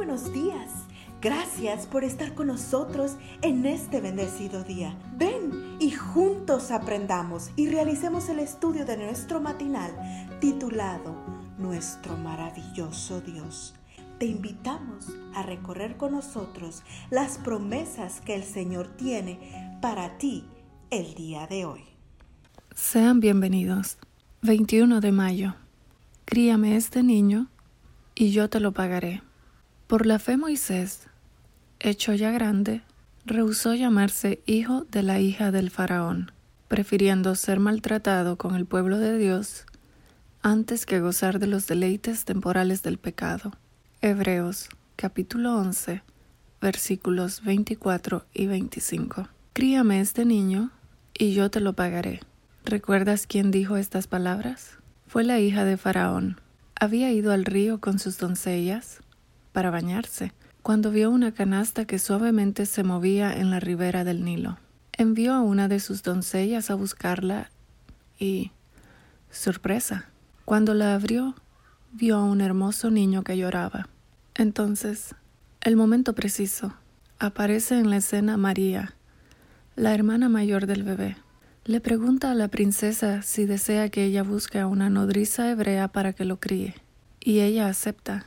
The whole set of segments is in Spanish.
buenos días. Gracias por estar con nosotros en este bendecido día. Ven y juntos aprendamos y realicemos el estudio de nuestro matinal titulado Nuestro maravilloso Dios. Te invitamos a recorrer con nosotros las promesas que el Señor tiene para ti el día de hoy. Sean bienvenidos. 21 de mayo. Críame este niño y yo te lo pagaré. Por la fe Moisés, hecho ya grande, rehusó llamarse hijo de la hija del faraón, prefiriendo ser maltratado con el pueblo de Dios antes que gozar de los deleites temporales del pecado. Hebreos capítulo 11 versículos 24 y 25. Críame este niño y yo te lo pagaré. ¿Recuerdas quién dijo estas palabras? Fue la hija de Faraón, había ido al río con sus doncellas para bañarse, cuando vio una canasta que suavemente se movía en la ribera del Nilo. Envió a una de sus doncellas a buscarla y... sorpresa. Cuando la abrió, vio a un hermoso niño que lloraba. Entonces, el momento preciso, aparece en la escena María, la hermana mayor del bebé. Le pregunta a la princesa si desea que ella busque a una nodriza hebrea para que lo críe, y ella acepta.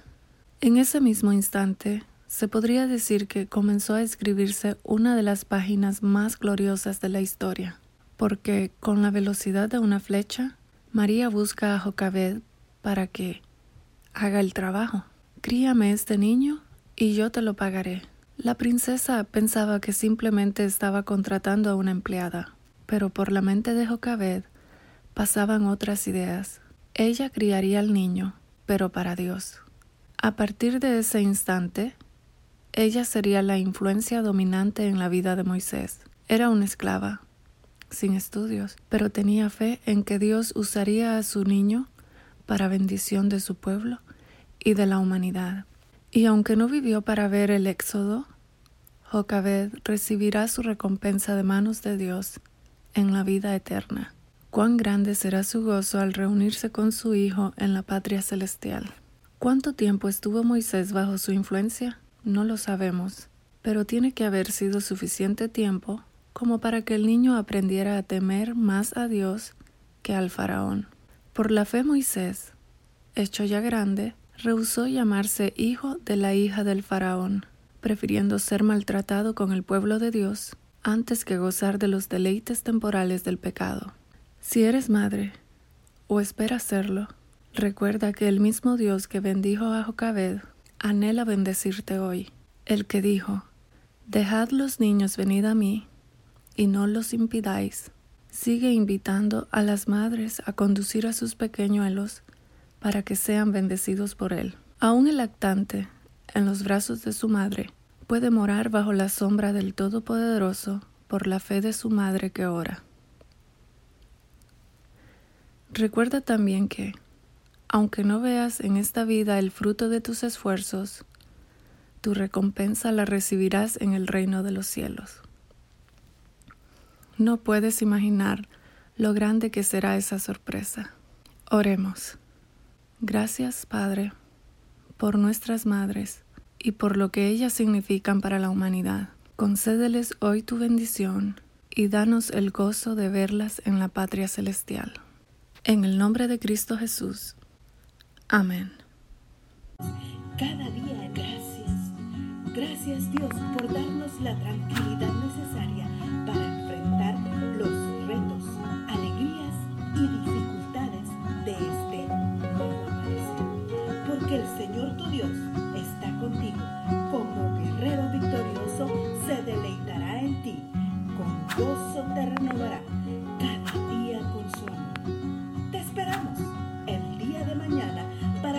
En ese mismo instante, se podría decir que comenzó a escribirse una de las páginas más gloriosas de la historia, porque con la velocidad de una flecha, María busca a Jocabed para que haga el trabajo. Críame este niño y yo te lo pagaré. La princesa pensaba que simplemente estaba contratando a una empleada, pero por la mente de Jocabed pasaban otras ideas. Ella criaría al niño, pero para Dios. A partir de ese instante, ella sería la influencia dominante en la vida de Moisés. Era una esclava, sin estudios, pero tenía fe en que Dios usaría a su niño para bendición de su pueblo y de la humanidad. Y aunque no vivió para ver el éxodo, Jocabed recibirá su recompensa de manos de Dios en la vida eterna. Cuán grande será su gozo al reunirse con su Hijo en la patria celestial. ¿Cuánto tiempo estuvo Moisés bajo su influencia? No lo sabemos, pero tiene que haber sido suficiente tiempo como para que el niño aprendiera a temer más a Dios que al faraón. Por la fe Moisés, hecho ya grande, rehusó llamarse hijo de la hija del faraón, prefiriendo ser maltratado con el pueblo de Dios antes que gozar de los deleites temporales del pecado. Si eres madre, o esperas serlo, recuerda que el mismo Dios que bendijo a Jocabed anhela bendecirte hoy, el que dijo, Dejad los niños venid a mí, y no los impidáis. Sigue invitando a las madres a conducir a sus pequeñuelos para que sean bendecidos por él. Aún el lactante, en los brazos de su madre, puede morar bajo la sombra del Todopoderoso por la fe de su madre que ora. Recuerda también que, aunque no veas en esta vida el fruto de tus esfuerzos, tu recompensa la recibirás en el reino de los cielos. No puedes imaginar lo grande que será esa sorpresa. Oremos. Gracias, Padre, por nuestras madres y por lo que ellas significan para la humanidad. Concédeles hoy tu bendición y danos el gozo de verlas en la patria celestial. En el nombre de Cristo Jesús. Amén. Cada día gracias. Gracias Dios por darnos la tranquilidad necesaria